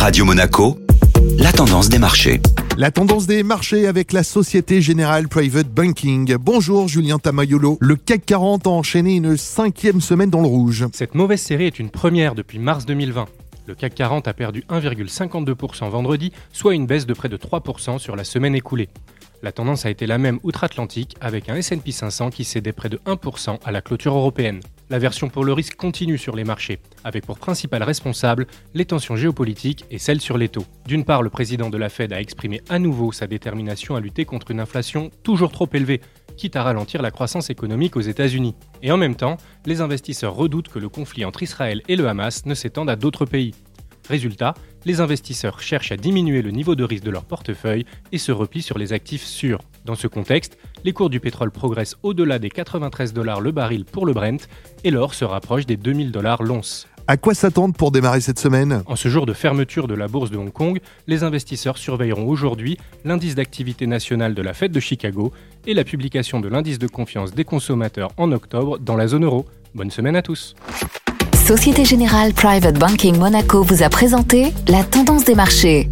Radio Monaco, la tendance des marchés. La tendance des marchés avec la Société Générale Private Banking. Bonjour Julien Tamayolo. Le CAC 40 a enchaîné une cinquième semaine dans le rouge. Cette mauvaise série est une première depuis mars 2020. Le CAC 40 a perdu 1,52% vendredi, soit une baisse de près de 3% sur la semaine écoulée. La tendance a été la même outre-Atlantique avec un S&P 500 qui cédait près de 1% à la clôture européenne. La version pour le risque continue sur les marchés, avec pour principal responsable les tensions géopolitiques et celles sur les taux. D'une part, le président de la Fed a exprimé à nouveau sa détermination à lutter contre une inflation toujours trop élevée, quitte à ralentir la croissance économique aux États-Unis. Et en même temps, les investisseurs redoutent que le conflit entre Israël et le Hamas ne s'étende à d'autres pays. Résultat, les investisseurs cherchent à diminuer le niveau de risque de leur portefeuille et se replient sur les actifs sûrs. Dans ce contexte, les cours du pétrole progressent au-delà des 93 dollars le baril pour le Brent et l'or se rapproche des 2000 dollars l'once. À quoi s'attendre pour démarrer cette semaine? En ce jour de fermeture de la bourse de Hong Kong, les investisseurs surveilleront aujourd'hui l'indice d'activité nationale de la fête de Chicago et la publication de l'indice de confiance des consommateurs en octobre dans la zone euro. Bonne semaine à tous. Société Générale Private Banking Monaco vous a présenté la tendance des marchés.